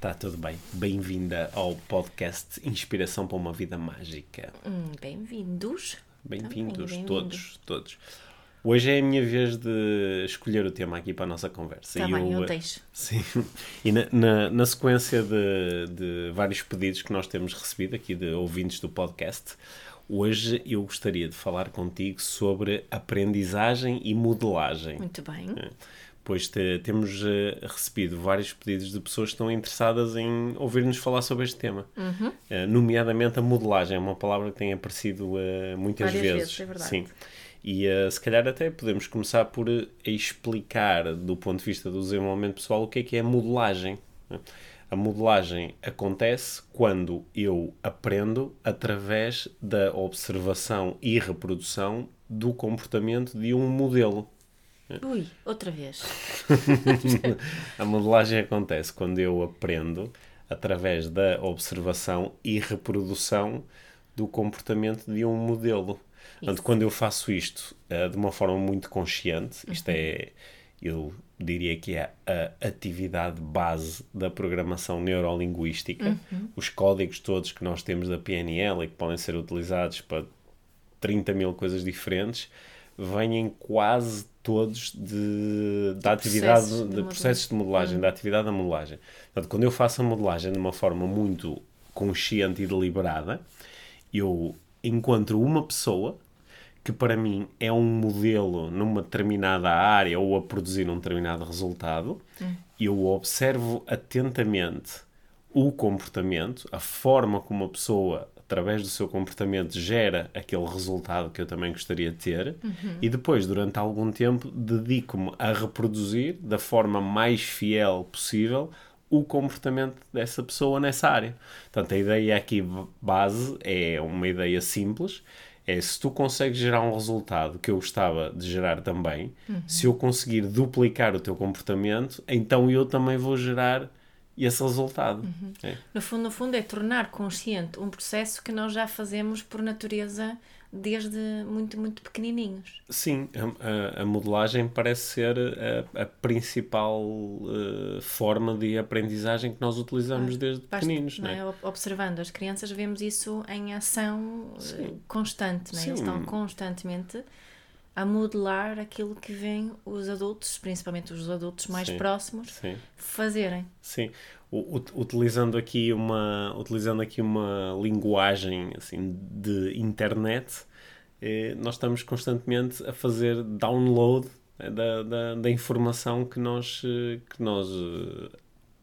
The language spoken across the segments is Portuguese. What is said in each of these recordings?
Está tudo bem? Bem-vinda ao podcast Inspiração para uma Vida Mágica. Hum, Bem-vindos. Bem-vindos, Também, todos, todos. Hoje é a minha vez de escolher o tema aqui para a nossa conversa. Está E bem, eu eh, deixo. Sim, e na, na, na sequência de, de vários pedidos que nós temos recebido aqui de ouvintes do podcast, hoje eu gostaria de falar contigo sobre aprendizagem e modelagem. Muito bem. Pois te- temos eh, recebido vários pedidos de pessoas que estão interessadas em ouvir-nos falar sobre este tema. Uhum. Eh, nomeadamente a modelagem, é uma palavra que tem aparecido eh, muitas Várias vezes. vezes, é verdade. Sim. E se calhar até podemos começar por explicar, do ponto de vista do desenvolvimento pessoal, o que é que é modelagem. né? A modelagem acontece quando eu aprendo através da observação e reprodução do comportamento de um modelo. Ui, outra vez. A modelagem acontece quando eu aprendo através da observação e reprodução do comportamento de um modelo. Portanto, quando eu faço isto eh, de uma forma muito consciente, isto é, eu diria que é a atividade base da programação neurolinguística, os códigos todos que nós temos da PNL e que podem ser utilizados para 30 mil coisas diferentes, vêm quase todos de, da atividade, Processos de de, modelagem. processos de modelagem, da atividade da modelagem. Portanto, quando eu faço a modelagem de uma forma muito consciente e deliberada, eu encontro uma pessoa que para mim é um modelo numa determinada área ou a produzir um determinado resultado, eu observo atentamente o comportamento, a forma como a pessoa, através do seu comportamento, gera aquele resultado que eu também gostaria de ter, e depois, durante algum tempo, dedico-me a reproduzir da forma mais fiel possível o comportamento dessa pessoa nessa área. Portanto, a ideia aqui base é uma ideia simples, é se tu consegues gerar um resultado que eu gostava de gerar também, se eu conseguir duplicar o teu comportamento, então eu também vou gerar esse resultado. É. No fundo, no fundo, é tornar consciente um processo que nós já fazemos por natureza desde muito, muito pequenininhos. Sim, a, a- modelagem parece ser a, a principal eh, forma de aprendizagem que nós utilizamos desde Basta, pequeninos. não é? é? Ob- Observando as crianças, vemos isso em ação eh, constante. Não é? Eles Sim. estão constantemente a modelar aquilo que vêm os adultos, principalmente os adultos mais Sim. próximos, Sim. fazerem. Sim, U- ut- utilizando aqui uma utilizando aqui uma linguagem assim de internet, eh, nós estamos constantemente a fazer download eh, da, da, da informação que nós eh, que nós eh,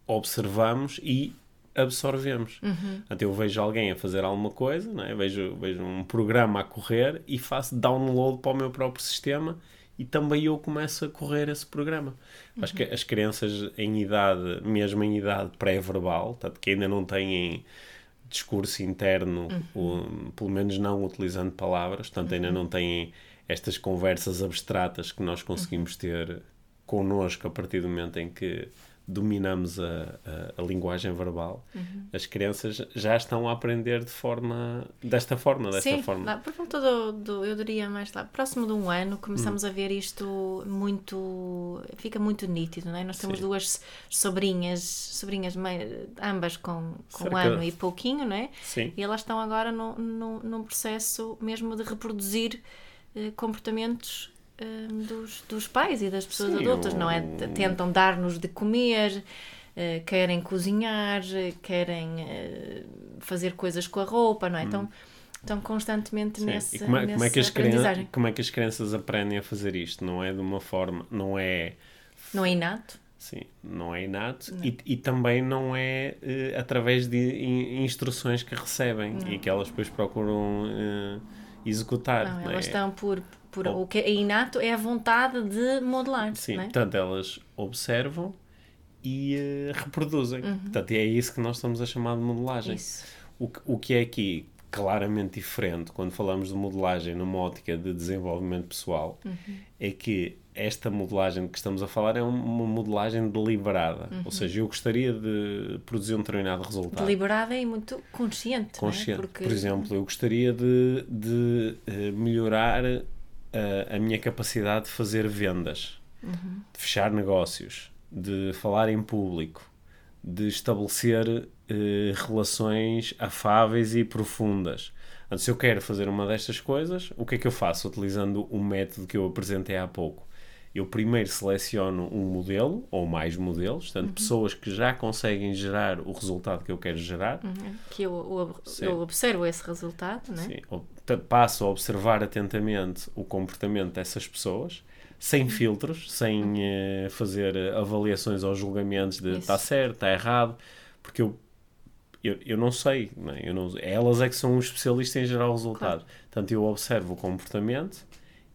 observamos e absorvemos. Portanto, eu vejo alguém a fazer alguma coisa, não é? vejo, vejo um programa a correr e faço download para o meu próprio sistema e também eu começo a correr esse programa. Acho que as crianças em idade, mesmo em idade pré-verbal, portanto, que ainda não têm discurso interno, o- pelo menos não utilizando palavras, portanto, ainda não têm estas conversas abstratas que nós conseguimos ter connosco a partir do momento em que dominamos a, a, a linguagem verbal, as crianças já estão a aprender de forma desta forma, desta Sim, forma. lá, por volta do, do- eu diria mais lá, próximo de um ano, começamos Hum. a ver isto muito, fica muito nítido, não é? Nós temos Sim. duas sobrinhas, sobrinhas ambas com, com um ano e pouquinho, não é? Sim. E elas estão agora no, no, num processo mesmo de reproduzir eh, comportamentos eh, dos, dos pais e das pessoas Sim, adultas, não é? Tentam dar-nos de comer, eh, querem cozinhar, eh, querem eh, fazer coisas com a roupa, não é? Então, estão constantemente Hum. Sim. nessa, E como é, como, é que as nessa crianças, aprendizagem. como é que as crianças aprendem a fazer isto? Não é de uma forma, não é, Não é inato? sim, não é inato E, e também não é eh, através de in- instruções que recebem e que elas depois procuram eh, executar. Não, não elas é? estão por, por o que é inato é a vontade de modelar, Sim, é? portanto, elas observam e uh, reproduzem. Uhum. Portanto, é isso que nós estamos a chamar de modelagem. Isso. O, que- o que é aqui claramente diferente quando falamos de modelagem numa ótica de desenvolvimento pessoal Uhum. é que esta modelagem de que estamos a falar é um- uma modelagem deliberada. Uhum. Ou seja, eu gostaria de produzir um determinado resultado. Deliberada e muito consciente. é? Consciente. Porque Por exemplo, eu gostaria de, de eh, melhorar eh, a minha capacidade de fazer vendas, Uhum. de fechar negócios, de falar em público, de estabelecer eh, relações afáveis e profundas. Portanto, se eu quero fazer uma destas coisas, o que é que eu faço utilizando o método que eu apresentei há pouco? Eu primeiro seleciono um modelo ou mais modelos, Uhum. portanto, pessoas que já conseguem gerar o resultado que eu quero gerar, Uhum. que eu, eu- eu observo esse resultado, não é? Sim, passo a observar atentamente o comportamento dessas pessoas, sem filtros, sem eh, fazer eh, avaliações ou julgamentos de está certo, está errado, porque eu, eu, eu não sei, não é? Eu não- elas é que são os especialistas em gerar o resultado. Portanto, eu observo o comportamento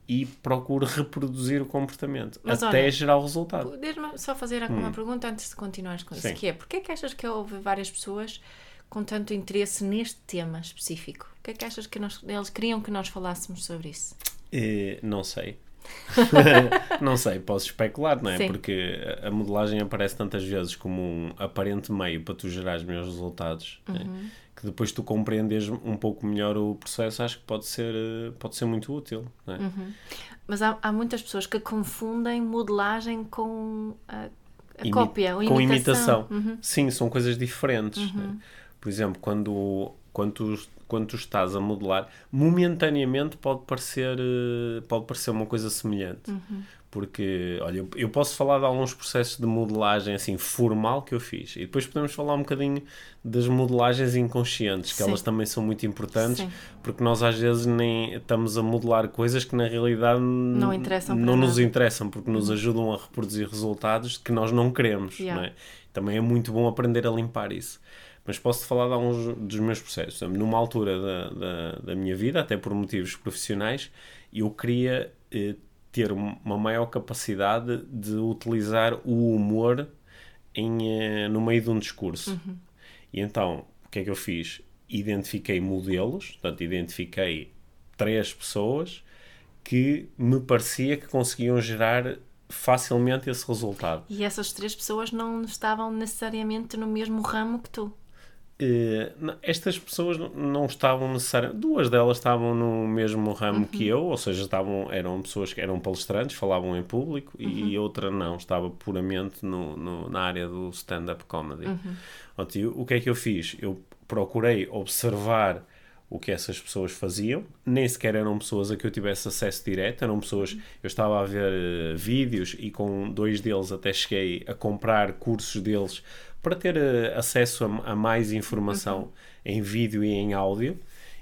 e procuro reproduzir o comportamento Mas até olha, gerar o resultado. Deixa-me só fazer uma pergunta antes de continuares com isso, Hum. Sim. que é, porquê é que achas que houve várias pessoas com tanto interesse neste tema específico? O que é que achas que nós, eles queriam que nós falássemos sobre isso? Eh, não sei. não sei, posso especular, não é? Sim. Porque a modelagem aparece tantas vezes como um aparente meio para tu gerar os melhores resultados, é? Uhum. que depois tu compreendes um pouco melhor o processo, acho que pode ser, eh, pode ser muito útil, é? Uhum. Mas há, há muitas pessoas que confundem modelagem com a, a Imi- cópia ou com imitação. imitação. Uhum. Sim, são coisas diferentes. né? Por exemplo, quando, quando, tu, quando tu estás a modelar, momentaneamente pode parecer, eh, pode parecer uma coisa semelhante. Uhum. Porque, olha, eu, eu posso falar de alguns processos de modelagem assim formal que eu fiz e depois podemos falar um bocadinho das modelagens inconscientes, que Sim. elas também são muito importantes, Sim. porque nós às vezes nem estamos a modelar coisas que na realidade não interessam não nos nada. Uhum. interessam, porque nos ajudam a reproduzir resultados que nós não queremos. Yeah. Não é? Também é muito bom aprender a limpar isso. Mas posso-te falar de alguns dos meus processos. Numa altura da, da, da minha vida, até por motivos profissionais, eu queria eh, ter um- uma maior capacidade de utilizar o humor em, eh, no meio de um discurso. E então, o que é que eu fiz? Identifiquei modelos, portanto, identifiquei três pessoas que me parecia que conseguiam gerar facilmente esse resultado. E essas três pessoas não estavam necessariamente no mesmo ramo que tu. Estas pessoas não estavam necessariamente. Duas delas estavam no mesmo ramo que eu, ou seja, estavam, eram pessoas que eram palestrantes, falavam em público, e outra não, estava puramente no, no- na área do stand-up comedy. E o que é que eu fiz? Eu procurei observar o que essas pessoas faziam, nem sequer eram pessoas a que eu tivesse acesso direto, eram pessoas. Eu estava a ver eh, vídeos e com dois deles até cheguei a comprar cursos deles para ter eh, acesso a, a mais informação em vídeo e em áudio.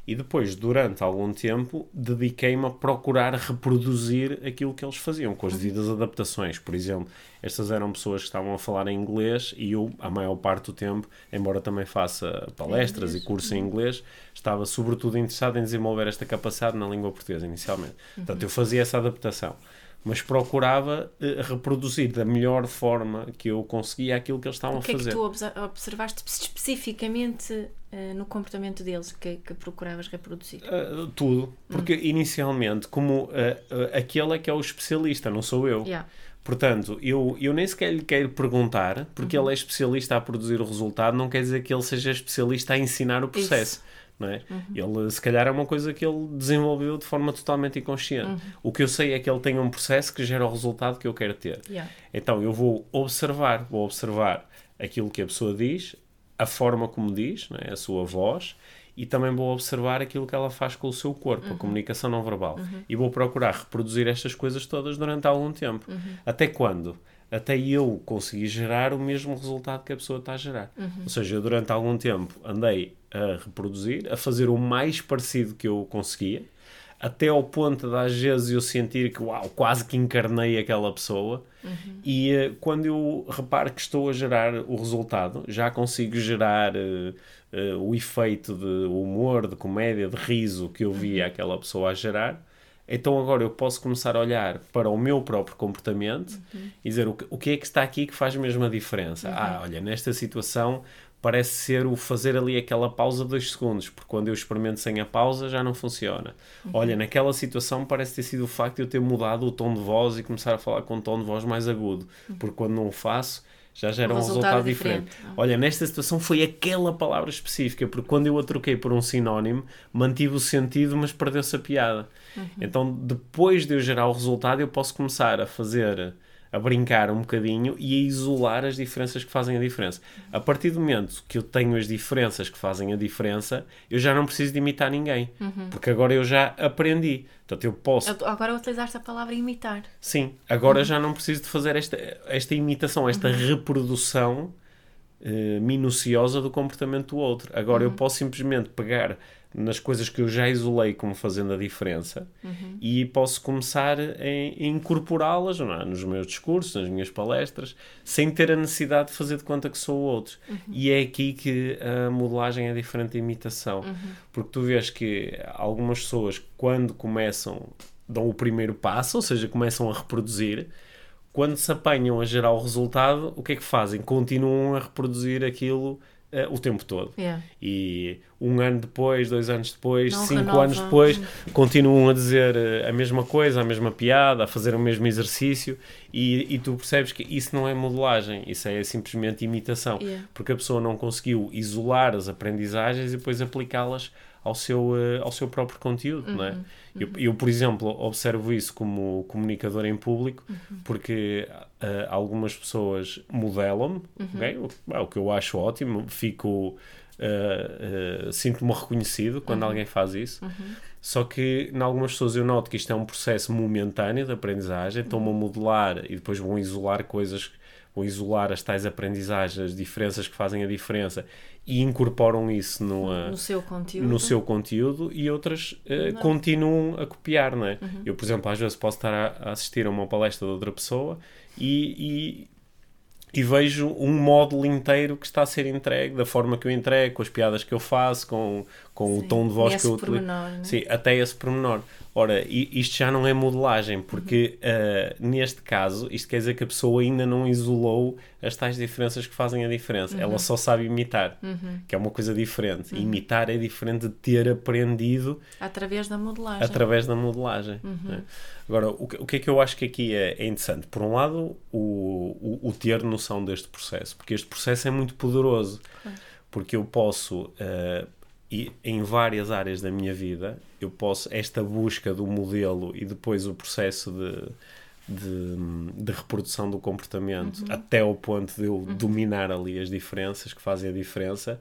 E depois, durante algum tempo, dediquei-me a procurar reproduzir aquilo que eles faziam, com as devidas adaptações. Por exemplo, estas eram pessoas que estavam a falar em inglês e eu, a maior parte do tempo, embora também faça palestras e cursos em inglês, estava sobretudo interessado em desenvolver esta capacidade na língua portuguesa, inicialmente. Portanto, eu fazia essa adaptação. Mas procurava eh, reproduzir da melhor forma que eu conseguia aquilo que eles estavam O que a é que fazer. tu observaste especificamente eh, no comportamento deles que, que procuravas reproduzir? Uh, tudo. Porque inicialmente, como uh, uh, aquele é que é o especialista, não sou eu. Yeah. Portanto, eu, eu nem sequer lhe quero perguntar, porque Uhum. ele é especialista a produzir o resultado, não quer dizer que ele seja especialista a ensinar o processo. Não é? Uhum. Ele, se calhar, é uma coisa que ele desenvolveu de forma totalmente inconsciente. Uhum. O que eu sei é que ele tem um processo que gera o resultado que eu quero ter. Yeah. Então eu vou observar, vou observar aquilo que a pessoa diz, a forma como diz, é? a sua voz, e também vou observar aquilo que ela faz com o seu corpo, a comunicação não verbal. E vou procurar reproduzir estas coisas todas durante algum tempo. Até quando? Até eu conseguir gerar o mesmo resultado que a pessoa está a gerar. Ou seja, eu durante algum tempo andei a reproduzir, a fazer o mais parecido que eu conseguia, até ao ponto de às vezes eu sentir que uau, quase que encarnei aquela pessoa e eh, quando eu reparo que estou a gerar o resultado, já consigo gerar eh, eh, o efeito de humor, de comédia, de riso que eu via aquela pessoa a gerar, então agora eu posso começar a olhar para o meu próprio comportamento Uhum. e dizer o que, o que é que está aqui que faz mesmo a diferença. Uhum. Ah, olha, nesta situação parece ser o fazer ali aquela pausa de dois segundos, porque quando eu experimento sem a pausa já não funciona. Uhum. Olha, naquela situação parece ter sido o facto de eu ter mudado o tom de voz e começar a falar com um tom de voz mais agudo, porque quando não o faço já gera um resultado resultado diferente. diferente. Olha, nesta situação foi aquela palavra específica, porque quando eu a troquei por um sinónimo, mantive o sentido, mas perdeu-se a piada. Então, depois de eu gerar o resultado, eu posso começar a fazer, a brincar um bocadinho e a isolar as diferenças que fazem a diferença. A partir do momento que eu tenho as diferenças que fazem a diferença, eu já não preciso de imitar ninguém, porque agora eu já aprendi. Portanto, eu posso Agora utilizaste a palavra imitar. Sim, agora já não preciso de fazer esta, esta imitação, esta reprodução eh, minuciosa do comportamento do outro. Agora eu posso simplesmente pegar nas coisas que eu já isolei como fazendo a diferença e posso começar a, a incorporá-las é? nos meus discursos, nas minhas palestras, sem ter a necessidade de fazer de conta que sou o outro. E é aqui que a modelagem é diferente da imitação. Porque tu vês que algumas pessoas, quando começam, dão o primeiro passo, ou seja, começam a reproduzir, quando se apanham a gerar o resultado, o que é que fazem? Continuam a reproduzir aquilo eh, o tempo todo. Yeah. E um ano depois, dois anos depois, Não cinco renova. anos depois, continuam a dizer eh, a mesma coisa, a mesma piada, a fazer o mesmo exercício, e, e tu percebes que isso não é modelagem, isso é simplesmente imitação, Yeah. porque a pessoa não conseguiu isolar as aprendizagens e depois aplicá-las ao seu, eh, ao seu próprio conteúdo, não é? Eu, eu, por exemplo, observo isso como comunicador em público, porque eh, algumas pessoas modelam-me, ok? o, ah, o que eu acho ótimo, fico. eh, eh, Sinto-me reconhecido quando alguém faz isso. Só que, em algumas pessoas, eu noto que isto é um processo momentâneo de aprendizagem, estão-me a modelar e depois vão isolar coisas, vão isolar as tais aprendizagens, as diferenças que fazem a diferença e incorporam isso no, No seu conteúdo. no seu conteúdo e outras Não. continuam a copiar, não é? Uhum. Eu, por exemplo, às vezes posso estar a, a assistir a uma palestra de outra pessoa e, e, e vejo um módulo inteiro que está a ser entregue, da forma que eu entrego, com as piadas que eu faço, com, com o tom de voz que eu utilizo. pormenor, né? Sim, até esse pormenor. Ora, isto já não é modelagem, porque eh, neste caso, isto quer dizer que a pessoa ainda não isolou as tais diferenças que fazem a diferença. Ela só sabe imitar, que é uma coisa diferente. Imitar é diferente de ter aprendido Através da modelagem. através da modelagem. né? Agora, o que, o que é que eu acho que aqui é, é interessante? Por um lado, o, o, o ter noção deste processo, porque este processo é muito poderoso, porque eu posso, eh, e em várias áreas da minha vida, eu posso, esta busca do modelo e depois o processo de, de, de reprodução do comportamento até ao ponto de eu dominar ali as diferenças que fazem a diferença,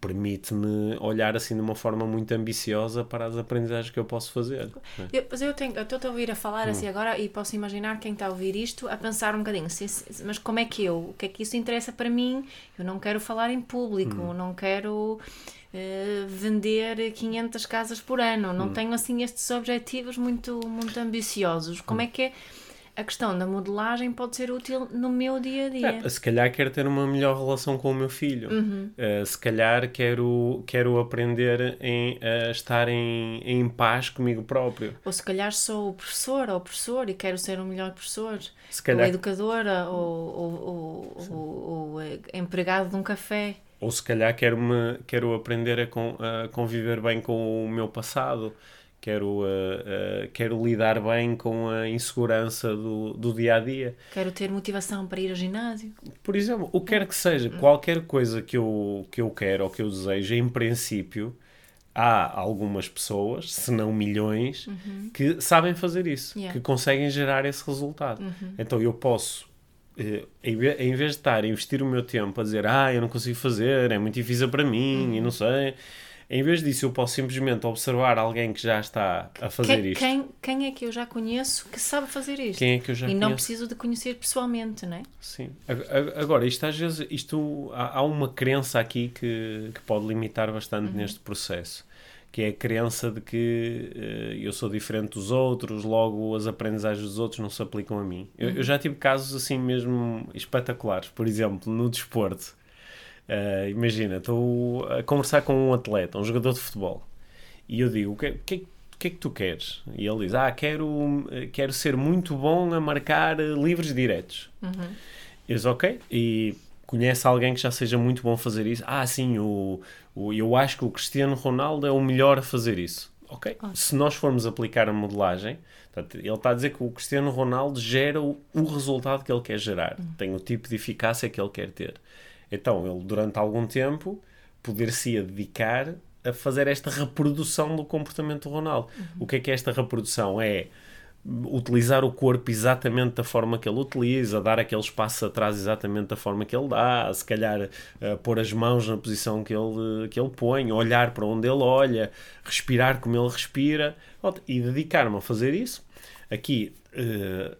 permite-me olhar assim de uma forma muito ambiciosa para as aprendizagens que eu posso fazer. né? Eu, mas eu tenho, eu estou a ouvir a Hum. falar assim agora e posso imaginar quem está a ouvir isto a pensar um bocadinho, "Sim, sim, mas como é que eu? O que é que isso interessa para mim? Eu não quero falar em público, Hum. não quero eh, vender 500 casas por ano, não Hum. tenho assim estes objetivos muito, muito ambiciosos. Como Hum. é que é? A questão da modelagem pode ser útil no meu dia a dia. É, se calhar quero ter uma melhor relação com o meu filho. Uhum. Uh, se calhar quero, quero aprender em, a estar em, em paz comigo próprio. Ou se calhar sou o professor ou professor e quero ser um melhor professor. Se Ou calhar, educadora ou, ou, ou, ou- ou, eh, empregado de um café. Ou se calhar quero, -me, quero aprender a, con, a conviver bem com o meu passado. Quero, uh, uh, quero lidar bem com a insegurança do, do dia a dia. Quero ter motivação para ir ao ginásio. Por exemplo, o que quer que seja, qualquer coisa que eu, que eu quero ou que eu desejo, em princípio, há algumas pessoas, se não milhões, que sabem fazer isso, Yeah. que conseguem gerar esse resultado. Então eu posso, em ve- em vez de estar a investir o meu tempo a dizer, ah, eu não consigo fazer, é muito difícil para mim, e não sei. Em vez disso, eu posso simplesmente observar alguém que já está a fazer Quem, isto. quem, quem é que eu já conheço que sabe fazer isto? Quem é que eu já e não conheço? preciso de conhecer pessoalmente, não é? Sim. Ag- ag- Agora, isto às vezes, isto, há, há uma crença aqui que, que pode limitar bastante Uhum. neste processo, que é a crença de que eh, eu sou diferente dos outros, logo as aprendizagens dos outros não se aplicam a mim. Eu, Uhum. eu já tive casos assim mesmo espetaculares, por exemplo, no desporto. Eh, imagina, estou a conversar com um atleta, um jogador de futebol, e eu digo, o que, o que, é que é que tu queres? E ele diz, ah, quero, quero ser muito bom a marcar livres diretos. Uhum. E diz, ok, e conhece alguém que já seja muito bom fazer isso? Ah, sim, o, o, eu acho que o Cristiano Ronaldo é o melhor a fazer isso. Ok, se nós formos aplicar a modelagem, ele está a dizer que o Cristiano Ronaldo gera o, o resultado que ele quer gerar, uhum. tem o tipo de eficácia que ele quer ter. Então, ele durante algum tempo poder-se dedicar a fazer esta reprodução do comportamento do Ronaldo. Uhum. O que é que é esta reprodução? É utilizar o corpo exatamente da forma que ele utiliza, dar aqueles passos atrás exatamente da forma que ele dá, se calhar uh, pôr as mãos na posição que ele, que ele põe, olhar para onde ele olha, respirar como ele respira e dedicar-me a fazer isso. Aqui, uh,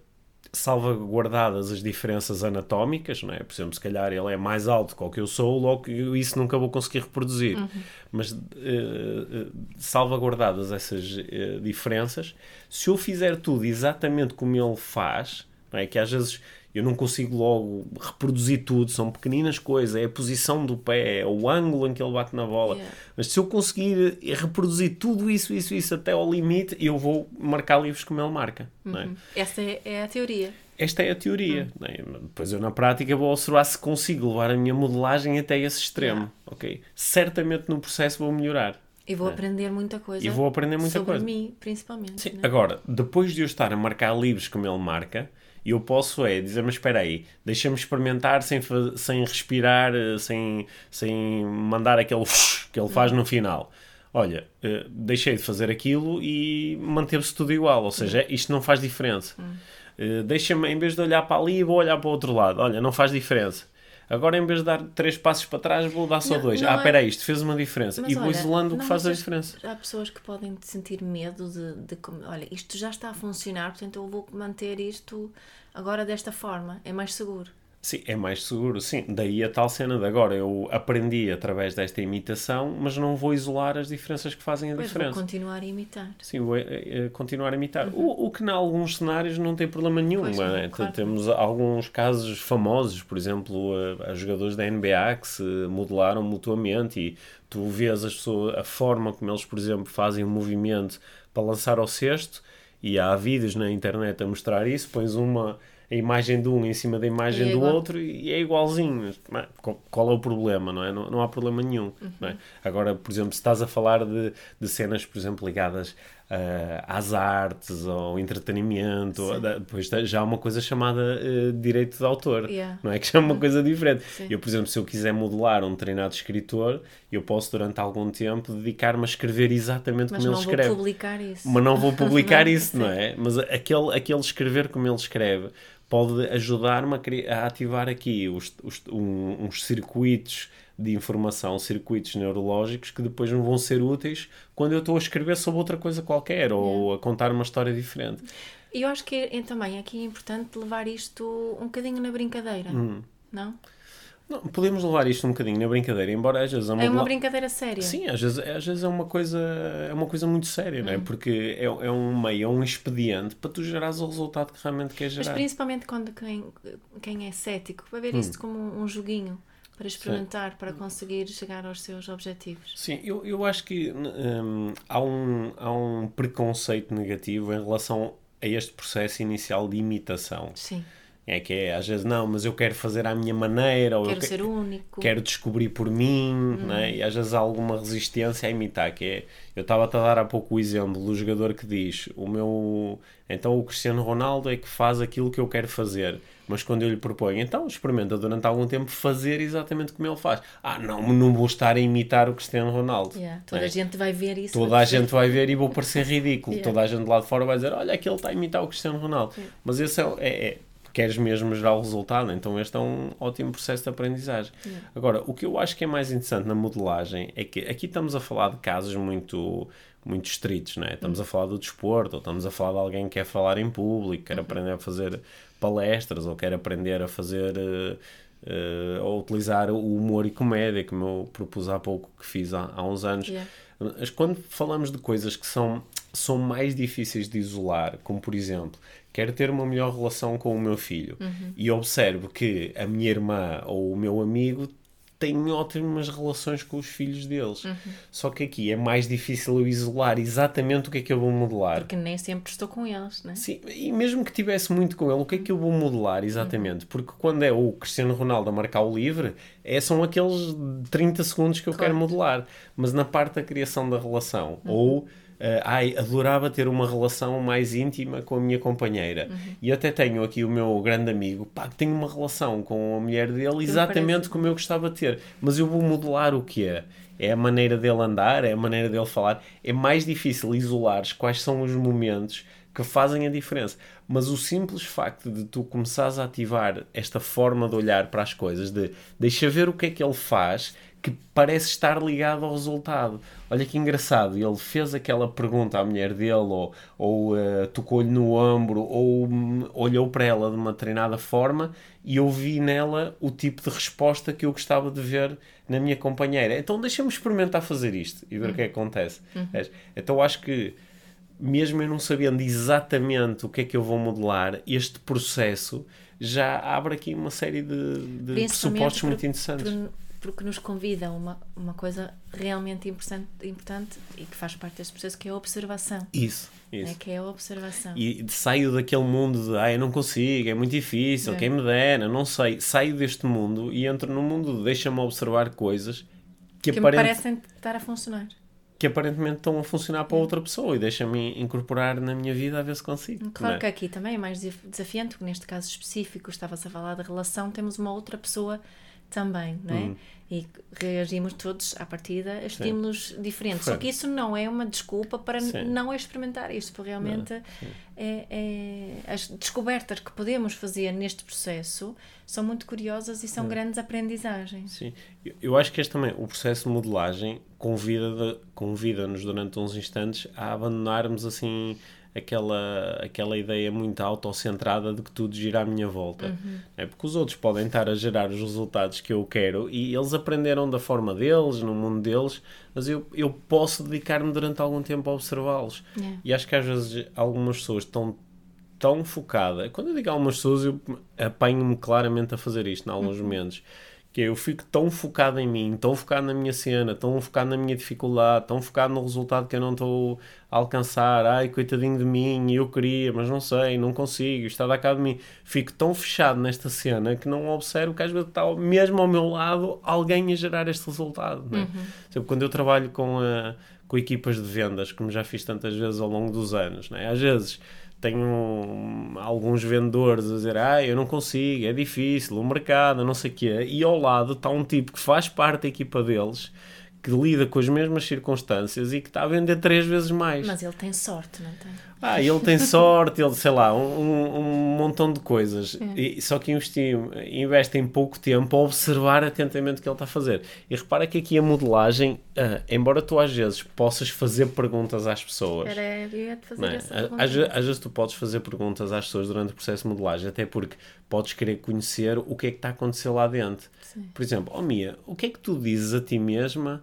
salvaguardadas as diferenças anatómicas, não é? Por exemplo, se calhar ele é mais alto que o que eu sou, logo isso nunca vou conseguir reproduzir. Uhum. Mas uh, uh, salvaguardadas essas uh, diferenças, se eu fizer tudo exatamente como ele faz, não é? Que às vezes eu não consigo logo reproduzir tudo, são pequeninas coisas, é a posição do pé, é o ângulo em que ele bate na bola. Yeah. Mas se eu conseguir reproduzir tudo isso, isso, isso até ao limite, eu vou marcar livros como ele marca. Uhum. É? Essa é, é, a teoria. Esta é a teoria. Uhum. É? Depois eu na prática vou observar se consigo levar a minha modelagem até esse extremo. Okay? Certamente no processo vou melhorar. E vou é. aprender muita coisa. E vou aprender muita sobre coisa. mim, principalmente. Sim. Né? Agora, depois de eu estar a marcar livros como ele marca, e eu posso é dizer, mas espera aí, deixa-me experimentar sem, sem respirar, eh, sem, sem mandar aquele que ele faz no final. Olha, uh, deixei de fazer aquilo e manteve-se tudo igual, ou seja, isto não faz diferença. Uh, deixa-me, em vez de olhar para ali, vou olhar para o outro lado. Olha, não faz diferença. Agora, em vez de dar três passos para trás, vou dar só não, dois. Não ah, espera é... isto fez uma diferença. Mas e vou olha, isolando o que faz a diferença. Há pessoas que podem sentir medo de, de, Olha, isto já está a funcionar, portanto eu vou manter isto agora desta forma. É mais seguro. Sim, é mais seguro, sim. Daí a tal cena de agora eu aprendi através desta imitação, mas não vou isolar as diferenças que fazem a pois diferença. Vou continuar a imitar. Sim, vou é, é, continuar a imitar. Uhum. O, o, que em alguns cenários não tem problema nenhum. Pois, é? claro. Temos alguns casos famosos, por exemplo, a, a, jogadores da NBA que se modelaram mutuamente e tu vês as pessoas, a forma como eles, por exemplo, fazem o um movimento para lançar ao cesto e há vídeos na internet a mostrar isso, pões uma a imagem de um em cima da imagem é do outro e é igualzinho. Qual é o problema, não é? Não, não há problema nenhum. Uhum. É? Agora, por exemplo, se estás a falar de, de cenas, por exemplo, ligadas uh, às artes ou entretenimento, ou, depois já há uma coisa chamada uh, direito de autor, yeah. não é? Que já é uma uhum. coisa diferente. Sim. Eu, por exemplo, se eu quiser modelar um treinado escritor, eu posso durante algum tempo dedicar-me a escrever exatamente Mas como ele escreve. Mas não vou publicar isso. Mas não vou publicar isso, não é? Mas aquele, aquele escrever como ele escreve pode ajudar-me a, a, ativar aqui os, os, um, uns circuitos de informação, circuitos neurológicos que depois me vão ser úteis quando eu estou a escrever sobre outra coisa qualquer ou a contar uma história diferente. E eu acho que é, também aqui é importante levar isto um bocadinho na brincadeira, hum. não? Não, podemos levar isto um bocadinho na brincadeira, embora às vezes... É uma, é uma brincadeira séria. Sim, às vezes, às vezes é uma coisa é uma coisa muito séria, hum. não é? Hum. Porque é, é um meio, é um expediente para tu gerares o resultado que realmente queres gerar. Mas principalmente quando quem, quem é cético vai ver hum. isto como um, joguinho para experimentar, Sim. para conseguir chegar aos seus objetivos. Sim, eu, eu acho que hum, há, um, há um preconceito negativo em relação a este processo inicial de imitação. Sim é que é, às vezes, não, mas eu quero fazer à minha maneira. Quero ou ser único. Quero descobrir por mim, hum. né? e às vezes há alguma resistência a imitar. Que é, eu estava-te a dar há pouco o exemplo do jogador que diz: o meu. Então o Cristiano Ronaldo é que faz aquilo que eu quero fazer. Mas quando eu lhe proponho, então experimenta durante algum tempo fazer exatamente como ele faz. Ah, não, não vou estar a imitar o Cristiano Ronaldo. Yeah. Toda é? a gente vai ver isso. Toda a gente vai ver e vou parecer ridículo. Yeah. Toda a gente lá de fora vai dizer: olha, aquele está a imitar o Cristiano Ronaldo. Yeah. Mas esse é, é, é queres mesmo gerar o resultado, então este é um ótimo processo de aprendizagem. Yeah. Agora, o que eu acho que é mais interessante na modelagem é que aqui estamos a falar de casos muito muito estritos, né? Estamos uhum. a falar do desporto, ou estamos a falar de alguém que quer falar em público, quer uhum. aprender a fazer palestras, ou quer aprender a fazer uh, uh, ou utilizar o humor e comédia, como eu propus há pouco que fiz há, há uns anos. Yeah. Mas quando falamos de coisas que são, são mais difíceis de isolar, como por exemplo, quero ter uma melhor relação com o meu filho uhum. e observo que a minha irmã ou o meu amigo têm ótimas relações com os filhos deles. Uhum. Só que aqui é mais difícil eu isolar exatamente o que é que eu vou modelar. Porque nem sempre estou com eles, né? Sim, e mesmo que tivesse muito com ele, o que é que eu vou modelar Uhum. exatamente? Porque quando é o Cristiano Ronaldo a marcar o livre, é, são aqueles 30 segundos que eu Claro. quero modelar. Mas na parte da criação da relação, Uhum. ou eh, ai, adorava ter uma relação mais íntima com a minha companheira. Uhum. E até tenho aqui o meu grande amigo, pá, que tem uma relação com a mulher dele me exatamente parece. como eu gostava de ter. Mas eu vou modelar o que é. É a maneira dele andar, é a maneira dele falar. É mais difícil isolares quais são os momentos que fazem a diferença. Mas o simples facto de tu começares a ativar esta forma de olhar para as coisas, de deixa ver o que é que ele faz, que parece estar ligado ao resultado. Olha que engraçado, ele fez aquela pergunta à mulher dele, ou, ou eh, tocou-lhe no ombro, ou hum, olhou para ela de uma treinada forma, e eu vi nela o tipo de resposta que eu gostava de ver na minha companheira. Então deixa-me experimentar fazer isto e ver o que é que acontece. És? Então acho que mesmo eu não sabendo exatamente o que é que eu vou modelar, este processo já abre aqui uma série de, de pressupostos por- muito interessantes. por- porque nos convida a uma, uma coisa realmente importante, importante e que faz parte deste processo, que é a observação. Isso, Né? isso. Que é a observação. E saio daquele mundo de ah, eu não consigo, é muito difícil, É. quem me dera, não sei. Saio deste mundo e entro no mundo de deixa-me observar coisas que, que me parecem estar a funcionar. que aparentemente estão a funcionar para outra pessoa e deixa-me incorporar na minha vida a ver se consigo. Claro é? que aqui também é mais desaf- desafiante, porque neste caso específico, estavas a falar da relação, temos uma outra pessoa também, não é? Hum. E reagimos todos à partida a estímulos diferentes. Só que isso não é uma desculpa para Sim. não experimentar isto, porque realmente é, é- as descobertas que podemos fazer neste processo são muito curiosas e são grandes aprendizagens. Sim, eu, eu acho que este também, o processo de modelagem convida-nos convida durante uns instantes a abandonarmos assim aquela, aquela ideia muito autocentrada de que tudo gira à minha volta. É porque os outros podem estar a gerar os resultados que eu quero e eles aprenderam da forma deles, no mundo deles, mas eu, eu posso dedicar-me durante algum tempo a observá-los. Yeah. E acho que às vezes algumas pessoas estão tão focadas. Quando eu digo algumas pessoas, eu apanho-me claramente a fazer isto em alguns momentos. Que eu fico tão focado em mim, tão focado na minha cena, tão focado na minha dificuldade, tão focado no resultado que eu não estou a alcançar. Ai, coitadinho de mim, eu queria, mas não sei, não consigo, está a dar cá de mim. Fico tão fechado nesta cena que não observo que às vezes está mesmo ao meu lado alguém a gerar este resultado. É? Sempre quando eu trabalho com, a, com equipas de vendas, como já fiz tantas vezes ao longo dos anos, não é? às vezes tenho alguns vendedores a dizer ah, eu não consigo, é difícil, o mercado, não sei o quê, e ao lado está um tipo que faz parte da equipa deles, que lida com as mesmas circunstâncias e que está a vender três vezes mais. Mas ele tem sorte, não tem? Ah, ele tem sorte, ele, sei lá, um, um montão de coisas. E, só que investi, investe em pouco tempo a observar atentamente o que ele está a fazer. E repara que aqui a modelagem, ah, embora tu às vezes possas fazer perguntas às pessoas. Era, eu te fazer é? essa Às, pergunta. às ve- às vezes tu podes fazer perguntas às pessoas durante o processo de modelagem, até porque podes querer conhecer o que é que está a acontecer lá dentro. Sim. Por exemplo, oh Mia, o que é que tu dizes a ti mesma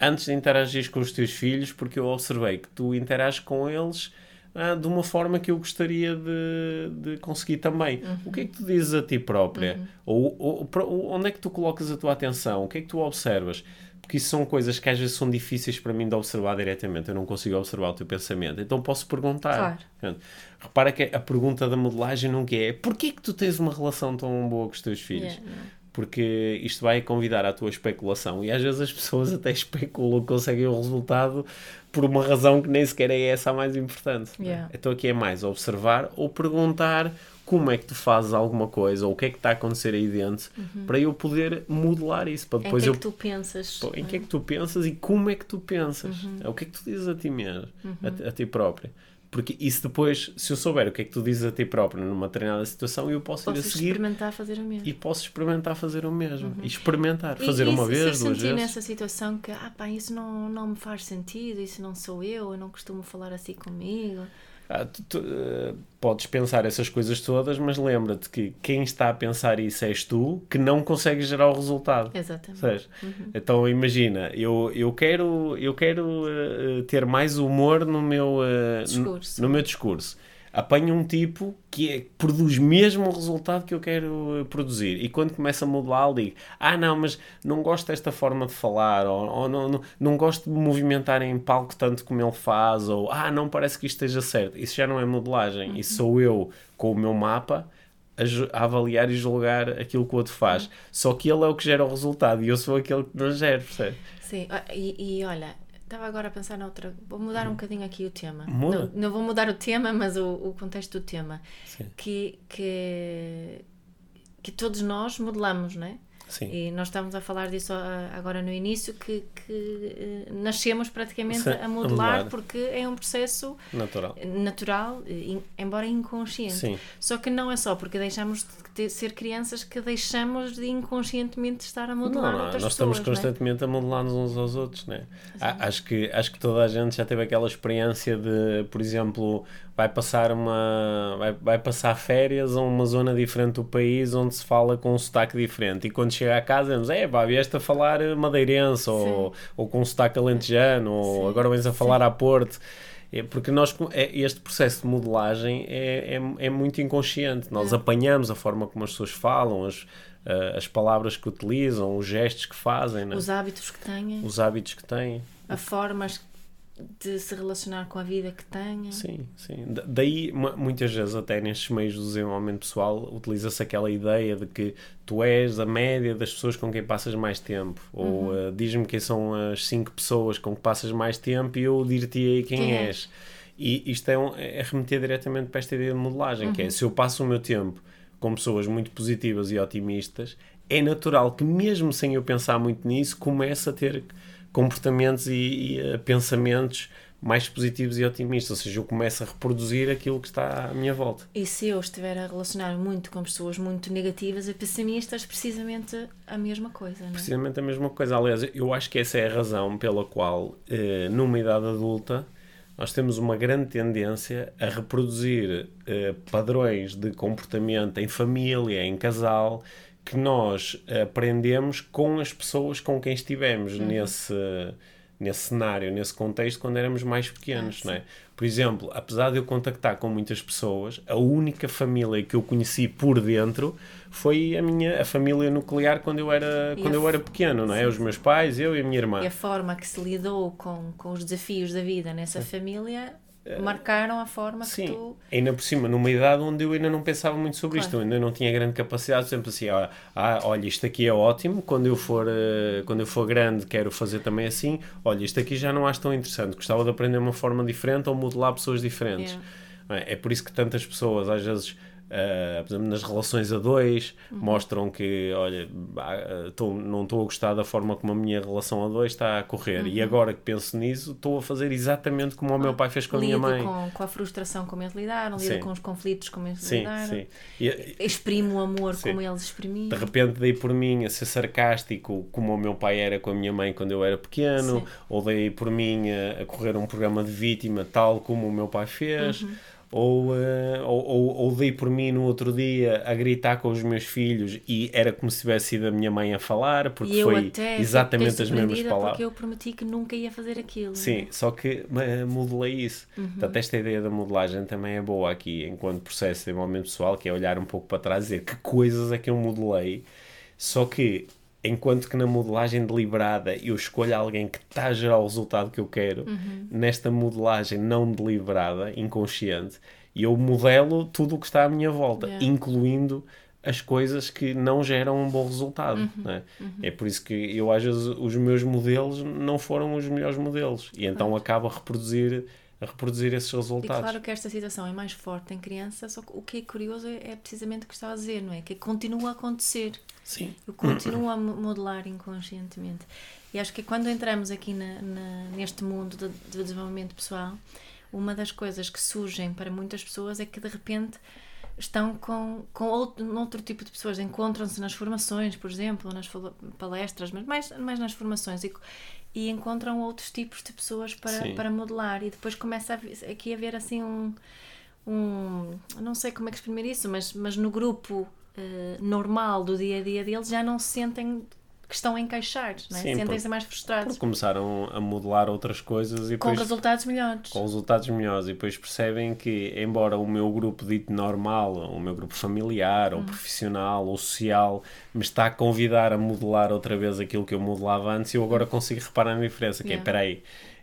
antes de interagir com os teus filhos? Porque eu observei que tu interages com eles ah, de uma forma que eu gostaria de, de conseguir também. O que é que tu dizes a ti própria? Ou, ou- ou onde é que tu colocas a tua atenção? O que é que tu observas? Porque isso são coisas que às vezes são difíceis para mim de observar diretamente. Eu não consigo observar o teu pensamento. Então posso perguntar. Claro. Repara que a pergunta da modelagem não é porquê que tu tens uma relação tão boa com os teus filhos? Yeah. Porque isto vai convidar à tua especulação e às vezes as pessoas até especulam que conseguem o resultado por uma razão que nem sequer é essa a mais importante. é? Yeah. Então aqui é mais observar ou perguntar como é que tu fazes alguma coisa ou o que é que está a acontecer aí dentro para eu poder modelar isso, para Em depois que é eu que tu pensas? Em que é que tu pensas e como é que tu pensas? Uhum. É o que é que tu dizes a ti mesmo, a, ti- a ti própria. Porque isso depois, se eu souber o que é que tu dizes a ti própria numa determinada situação, eu posso ir a seguir experimentar fazer o mesmo. e posso experimentar fazer o mesmo. E experimentar, fazer e uma se- vez, se eu duas sentir vezes. nessa situação que, ah pá, isso não, não me faz sentido, isso não sou eu, eu não costumo falar assim comigo. Ah, tu- tu, eh, podes pensar essas coisas todas, mas lembra-te que quem está a pensar isso és tu, que não consegues gerar o resultado. Exatamente. Sabes? Então imagina, eu, eu quero, eu quero eh, ter mais humor no meu, Discurso. no, no meu discurso. Apanho um tipo que é, produz mesmo o resultado que eu quero produzir. E quando começa a modelá-lo, digo: Ah, não, mas não gosto desta forma de falar, ou, ou não, não, não, gosto de movimentar em palco tanto como ele faz, ou Ah, não parece que isto esteja certo. Isso já não é modelagem. Uhum. Isso sou eu com o meu mapa a, avaliar e julgar aquilo que o outro faz. Uhum. Só que ele é o que gera o resultado e eu sou aquele que não gera, percebe? Sim, ah, e, e olha, Estava agora a pensar noutra. Vou mudar um bocadinho aqui o tema. Muda. Não, não vou mudar o tema, mas o, o contexto do tema. Sim. Que, que, que todos nós modelamos, não é? Sim. E nós estávamos a falar disso ah, agora no início, que, que uh, nascemos praticamente a, modelar porque é um processo natural, natural embora inconsciente. Sim. Só que não é só porque deixamos de ter, ser crianças que deixamos de inconscientemente estar a modelar não, não, outras nós pessoas. Estamos é? constantemente é? a modelar-nos uns aos outros, né? Acho que, acho que toda a gente já teve aquela experiência de, por exemplo, vai passar uma vai, vai passar férias a uma zona diferente do país onde se fala com um sotaque diferente e quando chega a casa dizemos, é pá, vieste a falar madeirense ou, ou com um sotaque alentejano ou agora vens a falar Sim. a Porto é porque nós é, este processo de modelagem é, é, é muito inconsciente nós é. apanhamos a forma como as pessoas falam as, uh, as palavras que utilizam os gestos que fazem né? os hábitos que têm os hábitos que têm a formas de se relacionar com a vida que tenha. Sim, sim. Daí, muitas vezes, até nestes meios do desenvolvimento pessoal, utiliza-se aquela ideia de que tu és a média das pessoas com quem passas mais tempo. Uhum. Ou uh, diz-me quem são as cinco pessoas com que passas mais tempo e eu dir-te-ei quem, quem és. E isto é, um, é remeter diretamente para esta ideia de modelagem, uhum. que é uhum. se eu passo o meu tempo com pessoas muito positivas e otimistas, é natural que mesmo sem eu pensar muito nisso, comece a ter comportamentos e, e uh, pensamentos mais positivos e otimistas, ou seja, eu começo a reproduzir aquilo que está à minha volta. E se eu estiver a relacionar muito com pessoas muito negativas e pessimistas, precisamente a mesma coisa, não é? Precisamente a mesma coisa. Aliás, eu acho que essa é a razão pela qual, eh, numa idade adulta, nós temos uma grande tendência a reproduzir eh, padrões de comportamento em família, em casal, que nós aprendemos com as pessoas com quem estivemos uhum. nesse, nesse cenário, nesse contexto, quando éramos mais pequenos, ah, não é? Por exemplo, apesar de eu contactar com muitas pessoas, a única família que eu conheci por dentro foi a minha a família nuclear quando eu era, quando eu era pequeno, não é? Sim. Os meus pais, eu e a minha irmã. E a forma que se lidou com, com os desafios da vida nessa Sim. família marcaram a forma Sim. que tu. Ainda por cima, numa idade onde eu ainda não pensava muito sobre claro. isto, eu ainda não tinha grande capacidade, sempre assim, ah, ah, olha, isto aqui é ótimo, quando eu, for, uh, quando eu for grande quero fazer também assim, olha, isto aqui já não acho tão interessante, gostava de aprender uma forma diferente ou modelar pessoas diferentes. Yeah. É por isso que tantas pessoas às vezes Uh, por exemplo, nas relações a dois, uhum. mostram que, olha, tô, não estou a gostar da forma como a minha relação a dois está a correr. Uhum. E agora que penso nisso, estou a fazer exatamente como o meu pai fez com a minha mãe. Com, com a frustração como eles lidaram, lido com os conflitos como eles sim, lidaram. Sim. E, Exprimo o amor sim. como eles exprimiam. De repente dei por mim a ser sarcástico como o meu pai era com a minha mãe quando eu era pequeno, sim. ou dei por mim a, a correr um programa de vítima tal como o meu pai fez. Uhum ou, uh, ou, ou, ou dei por mim no outro dia a gritar com os meus filhos e era como se tivesse sido a minha mãe a falar, porque foi exatamente as mesmas palavras. Porque eu prometi que nunca ia fazer aquilo. Sim, só que uh, modelei isso. Uhum. Portanto, esta ideia da modelagem também é boa aqui, enquanto processo de desenvolvimento pessoal, que é olhar um pouco para trás e dizer que coisas é que eu modelei, só que enquanto que na modelagem deliberada eu escolho alguém que está a gerar o resultado que eu quero, uhum. nesta modelagem não deliberada, inconsciente, eu modelo tudo o que está à minha volta, yeah. incluindo as coisas que não geram um bom resultado. Uhum. É? Uhum. é por isso que eu, às vezes, os meus modelos não foram os melhores modelos e então acabo a reproduzir a reproduzir esses resultados. E claro que esta situação é mais forte em criança, só que o que é curioso é, é precisamente o que estava a dizer, não é? Que continua a acontecer. Sim. Eu continuo a modelar inconscientemente. E acho que quando entramos aqui na, na, neste mundo do de desenvolvimento pessoal, uma das coisas que surgem para muitas pessoas é que de repente estão com, com outro, outro tipo de pessoas, encontram-se nas formações, por exemplo, nas palestras, mas mais, mais nas formações, e, e encontram outros tipos de pessoas para, para modelar. E depois começa a, aqui a haver assim um, um não sei como é que exprimir isso, mas, mas no grupo uh, normal do dia a dia deles já não se sentem que estão a encaixar, não é? sentem-se mais frustrados. começaram a modelar outras coisas e com depois, resultados melhores. Com resultados melhores e depois percebem que, embora o meu grupo dito normal, o meu grupo familiar, ou hum. profissional, ou social, me está a convidar a modelar outra vez aquilo que eu modelava antes, eu agora consigo reparar na diferença, que é, yeah. é, peraí,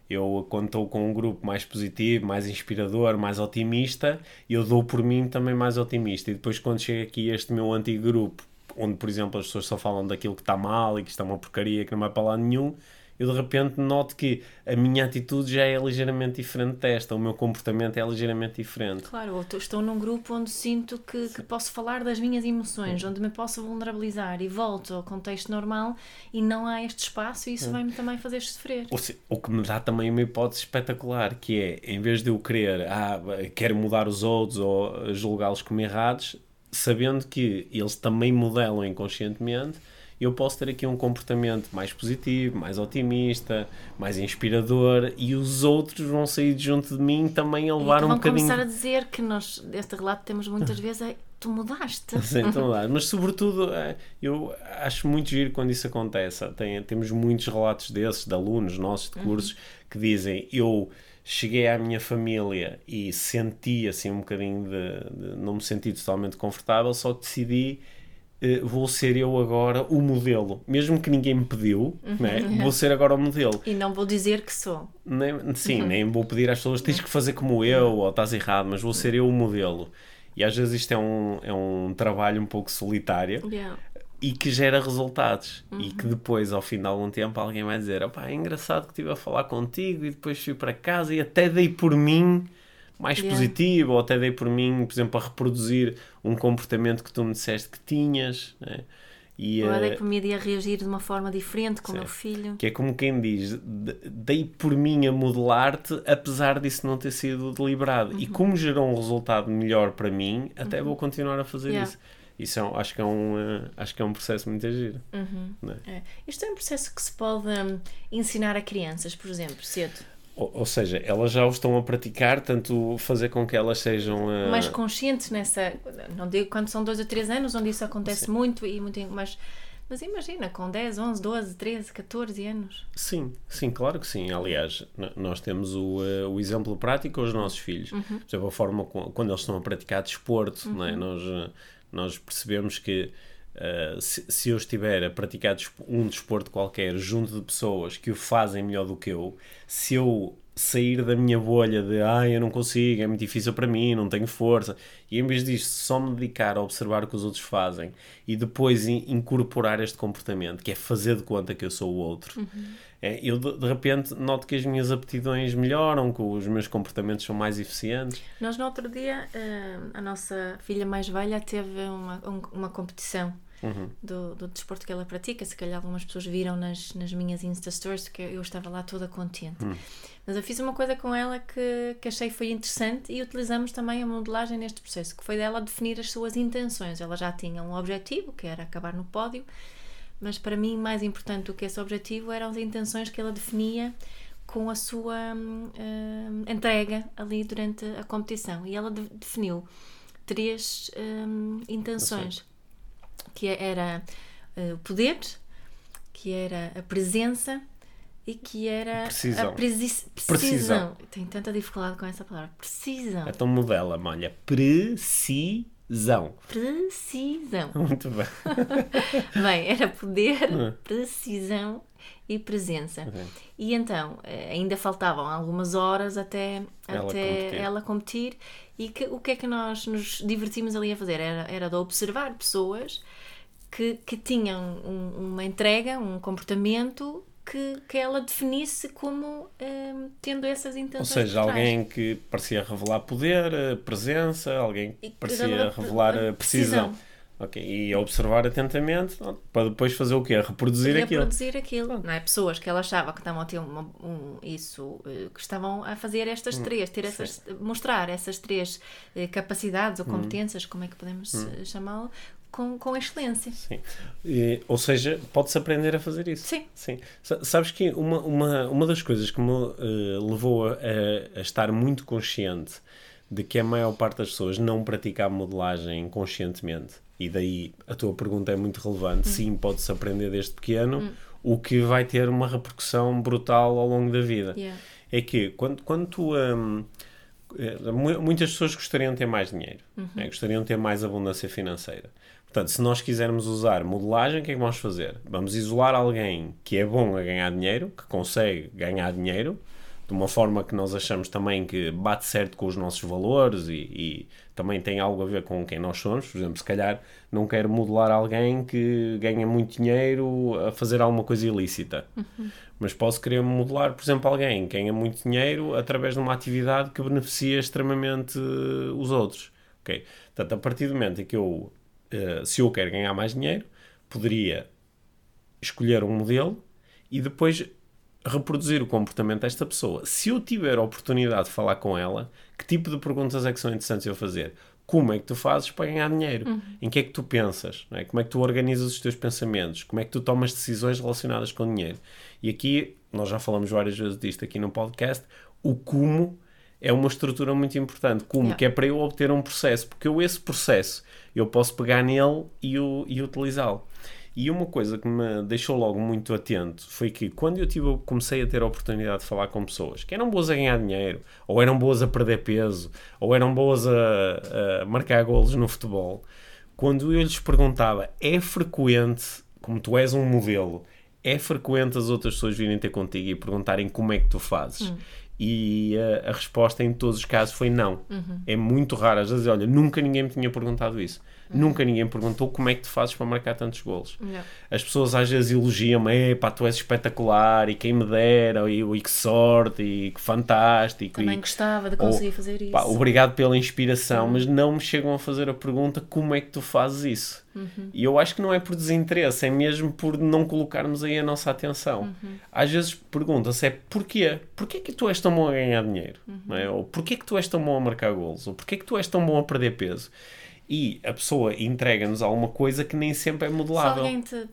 eu, quando estou com um grupo mais positivo, mais inspirador, mais otimista, eu dou por mim também mais otimista. E depois, quando chega aqui este meu antigo grupo, onde, por exemplo, as pessoas só falam daquilo que está mal e que está uma porcaria, que não vai para lá nenhum, eu de repente noto que a minha atitude já é ligeiramente diferente desta, o meu comportamento é ligeiramente diferente. Claro, eu estou num grupo onde sinto que, que posso falar das minhas emoções, Sim. onde me posso vulnerabilizar e volto ao contexto normal e não há este espaço e isso vai-me também fazer sofrer. O, o que me dá também uma hipótese espetacular, que é, em vez de eu querer, ah, quero mudar os outros ou julgá-los como errados, sabendo que eles também modelam inconscientemente, eu posso ter aqui um comportamento mais positivo, mais otimista, mais inspirador e os outros vão sair junto de mim também a levar um bocadinho. Vão começar a dizer que nós, este relato temos muitas vezes, é, tu mudaste. Sim, tu mudaste. Mas sobretudo, é, eu acho muito giro quando isso acontece. Tem, temos muitos relatos desses, de alunos nossos de uhum. cursos, uhum. que dizem, eu cheguei à minha família e senti assim um bocadinho de, de não me senti totalmente confortável, só que decidi Uh, vou ser eu agora o modelo. Mesmo que ninguém me pediu, uhum. né? vou ser agora o modelo. E não vou dizer que sou. Nem, sim, uhum. nem vou pedir às pessoas tens que fazer como eu ou estás errado, mas vou ser eu o modelo. E às vezes isto é um, é um trabalho um pouco solitário yeah. E que gera resultados. Uhum. E que depois, ao fim de algum tempo, alguém vai dizer: é engraçado que estive a falar contigo e depois fui para casa e até dei por mim mais yeah. positivo, ou até dei por mim, por exemplo, a reproduzir um comportamento que tu me disseste que tinhas. Né? E, ou uh, dei por mim a reagir de uma forma diferente com o meu filho. Que é como quem diz, dei por mim a modelar-te, apesar disso não ter sido deliberado. Uhum. E como gerou um resultado melhor para mim, até uhum. vou continuar a fazer yeah. isso. Isso é, acho, que é um, uh, acho que é um processo muito agir. Uhum. É? É. Isto é um processo que se pode um, ensinar a crianças, por exemplo, cedo. Ou, ou, seja, elas já o estão a praticar, tanto fazer com que elas sejam uh... mais conscientes nessa. Não digo quando são dois ou três anos, onde isso acontece Sim. muito e muito. Mas, mas imagina, com 10, 11, 12, 13, 14 anos. Sim, sim, claro que sim. Aliás, nós temos o, uh, o exemplo prático com os nossos filhos. Uhum. Por exemplo, a forma quando eles estão a praticar desporto, uhum. não é? Uhum. nós, uh, nós percebemos que Uh, se, se, eu estiver a praticar um desporto qualquer junto de pessoas que o fazem melhor do que eu, se eu sair da minha bolha de ah, eu não consigo, é muito difícil para mim, não tenho força, e em vez disto só me dedicar a observar o que os outros fazem e depois incorporar este comportamento, que é fazer de conta que eu sou o outro, uhum. É, eu de, de, repente noto que as minhas aptidões melhoram, que os meus comportamentos são mais eficientes. Nós no outro dia, eh, a nossa filha mais velha teve uma, uma competição uhum. do, do desporto que ela pratica. Se calhar algumas pessoas viram nas, nas minhas Insta Stories que eu estava lá toda contente. Uhum. Mas eu fiz uma coisa com ela que, que achei foi interessante e utilizamos também a modelagem neste processo, que foi dela definir as suas intenções. Ela já tinha um objetivo, que era acabar no pódio, mas para mim mais importante do que esse objetivo eram as intenções que ela definia com a sua uh, entrega ali durante a competição. E ela de definiu três um, intenções que era uh, o poder, que era a presença e que era precisão. a precisão. precisão. Tenho tanta dificuldade com essa palavra. Precisão. Então modela, olha. Precisão. Precisão. Muito bem. bem, era poder, hum. precisão e presença. E então, eh, ainda faltavam algumas horas até ela até competir. ela competir. E que, o que é que nós nos divertimos ali a fazer? Era, era de observar pessoas que, que tinham um, uma entrega, um comportamento que, que ela definisse como um, tendo essas intenções. Ou seja, alguém que parecia revelar poder, eh, presença, alguém que parecia revelar eh, precisão. precisão. Ok, e observar atentamente para depois fazer o quê? Reproduzir e aquilo. Reproduzir aquilo, não é? Pessoas que ela achava que estavam a ter uma, um, isso, eh, que estavam a fazer estas hum, três, ter essas, mostrar essas três capacidades ou hum. competências, hum. como é que podemos hum. chamá-lo, com, com excelência. Sim. E, ou seja, pode-se aprender a fazer isso. Sim. Sim. Sabes que uma, uma, uma das coisas que me uh, levou a, a, estar muito consciente de que a maior parte das pessoas não pratica a modelagem conscientemente e daí a tua pergunta é muito relevante, sim, pode-se aprender desde pequeno, o que vai ter uma repercussão brutal ao longo da vida. Yeah. É que quando, quando tu. hum, eh, mu- muitas pessoas gostariam de ter mais dinheiro, né? gostariam de ter mais abundância financeira. Portanto, se nós quisermos usar modelagem, o que é que vamos fazer? Vamos isolar alguém que é bom a ganhar dinheiro, que consegue ganhar dinheiro, de uma forma que nós achamos também que bate certo com os nossos valores e, e também tem algo a ver com quem nós somos. Por exemplo, se calhar não quero modelar alguém que ganha muito dinheiro a fazer alguma coisa ilícita. Mas posso querer modelar, por exemplo, alguém que ganha muito dinheiro através de uma atividade que beneficia extremamente os outros. Ok? Portanto, a partir do momento em que eu, eh, se eu quero ganhar mais dinheiro, poderia escolher um modelo e depois reproduzir o comportamento desta pessoa. Se eu tiver a oportunidade de falar com ela, que tipo de perguntas é que são interessantes eu fazer? Como é que tu fazes para ganhar dinheiro? Em que é que tu pensas? é? Como é que tu organizas os teus pensamentos? Como é que tu tomas decisões relacionadas com dinheiro? E aqui, nós já falamos várias vezes disto aqui no podcast, o como é uma estrutura muito importante. Como Yeah. que é para eu obter um processo, porque eu esse processo eu posso pegar nele e, o- e utilizá-lo. E uma coisa que me deixou logo muito atento foi que quando eu tive, comecei a ter a oportunidade de falar com pessoas que eram boas a ganhar dinheiro, ou eram boas a perder peso, ou eram boas a, a marcar golos no futebol, quando eu lhes perguntava, é frequente, como tu és um modelo, é frequente as outras pessoas virem ter contigo e perguntarem como é que tu fazes? E a, a resposta em todos os casos foi não. É muito raro. Às vezes, olha, nunca ninguém me tinha perguntado isso. Nunca ninguém perguntou como é que tu fazes para marcar tantos golos. As pessoas às vezes elogiam-me, pá, tu és espetacular, e quem me dera, e, e que sorte, e que fantástico. Também e, gostava de ou, conseguir fazer isso. pá, obrigado pela inspiração, mas não me chegam a fazer a pergunta como é que tu fazes isso. E eu acho que não é por desinteresse, é mesmo por não colocarmos aí a nossa atenção. Às vezes pergunta-se é porquê? Porquê que tu és tão bom a ganhar dinheiro? Não é? Ou porquê que tu és tão bom a marcar golos? Ou porquê que tu és tão bom a perder peso? E a pessoa entrega-nos alguma coisa que nem sempre é Se modelável. alguém te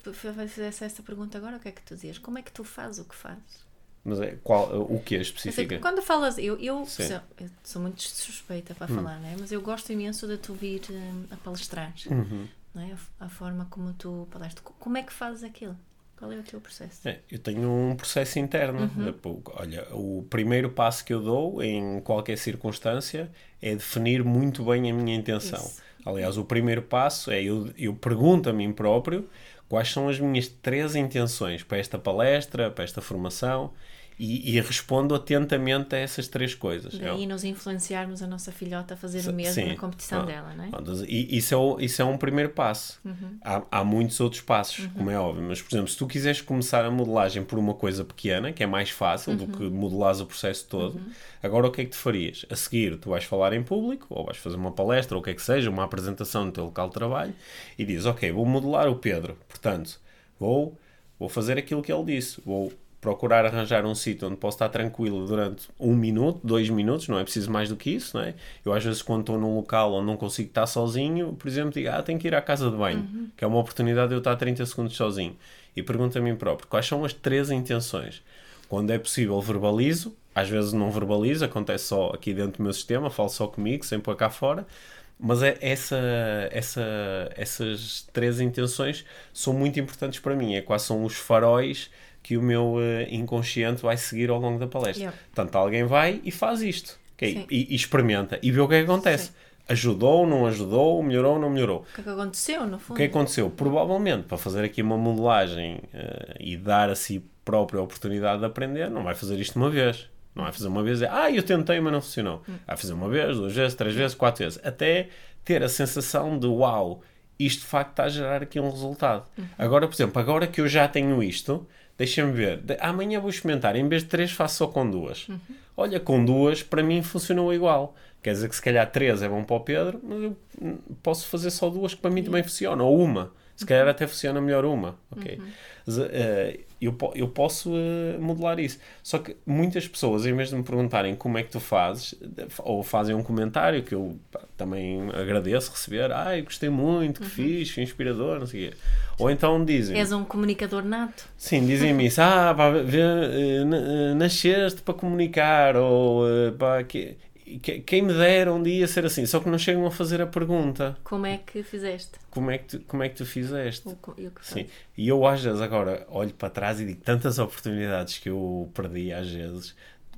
fizesse essa pergunta agora, o que é que tu dizias? Como é que tu fazes o que fazes? Mas é, qual, o que é que específica? quando falas, eu, eu, sou, eu sou muito suspeita Hum. para falar, né? mas eu gosto imenso de tu vir hum, a palestrar, Uhum. não é? a, a forma como tu palestras. Co- Como é que fazes aquilo? Qual é o teu processo? É, eu tenho um processo interno. Uhum. Olha, o primeiro passo que eu dou em qualquer circunstância é definir muito bem a minha intenção. Isso. Aliás, o primeiro passo é eu, eu pergunto a mim próprio quais são as minhas três intenções para esta palestra, para esta formação e, e respondo atentamente a essas três coisas. É Daí nos influenciarmos a nossa filhota a fazer S- o mesmo sim. na competição Ah, dela, não é? E isso é, o- isso é um primeiro passo. Há, há muitos outros passos, como é óbvio, mas, por exemplo, se tu quiseres começar a modelagem por uma coisa pequena, que é mais fácil do que modelares o processo todo, agora o que é que tu farias? A seguir, tu vais falar em público, ou vais fazer uma palestra, ou o que é que seja, uma apresentação no teu local de trabalho, e dizes, ok, vou modelar o Pedro, portanto, vou, vou fazer aquilo que ele disse, vou procurar arranjar um sítio onde posso estar tranquilo durante um minuto, dois minutos, não é preciso mais do que isso, não é? Eu às vezes quando estou num local onde não consigo estar sozinho, por exemplo, digo, ah, tenho que ir à casa de banho, que é uma oportunidade de eu estar 30 segundos sozinho. E pergunto a mim próprio, quais são as três intenções? Quando é possível verbalizo, às vezes não verbalizo, acontece só aqui dentro do meu sistema, falo só comigo, sem pôr cá fora, mas é essa, essa, essas três intenções são muito importantes para mim, é quais são os faróis que o meu eh, inconsciente vai seguir ao longo da palestra. Yeah. Portanto, alguém vai e faz isto, ok? Sim. E, e experimenta e vê o que é que acontece. Sim. Ajudou, não ajudou, melhorou, não melhorou. O que é que aconteceu, no fundo? O que é que aconteceu? Provavelmente, para fazer aqui uma modelagem eh, e dar a si próprio a oportunidade de aprender, não vai fazer isto uma vez. Não vai fazer uma vez e dizer, ah, eu tentei, mas não funcionou. Vai fazer uma vez, duas vezes, três vezes, quatro vezes. Até ter a sensação de, uau, isto de facto está a gerar aqui um resultado. Agora, por exemplo, agora que eu já tenho isto, deixa-me ver. de- Amanhã vou experimentar. Em vez de três, faço só com duas. Olha, com duas, para mim funcionou igual. Quer dizer que se calhar três é bom para o Pedro, mas eu hum, posso fazer só duas que para mim também funcionam. Ou uma. Se calhar até funciona melhor uma. Ok. Mas, eh, eu, eu posso eh, modelar isso. Só que muitas pessoas, em vez de me perguntarem como é que tu fazes, ou fazem um comentário que eu pá, também agradeço receber, ah, eu gostei muito, que fixe, inspirador, não sei o quê. Ou então dizem, És um comunicador nato. Sim, dizem-me isso. Ah, pá, vê, eh, eh, nasceste para comunicar, ou pá, que... quem me dera um dia ser assim, só que não chegam a fazer a pergunta. Como é que fizeste? Como é que tu, como é que tu fizeste? O, eu que Sim. E eu às vezes agora olho para trás e digo tantas oportunidades que eu perdi às vezes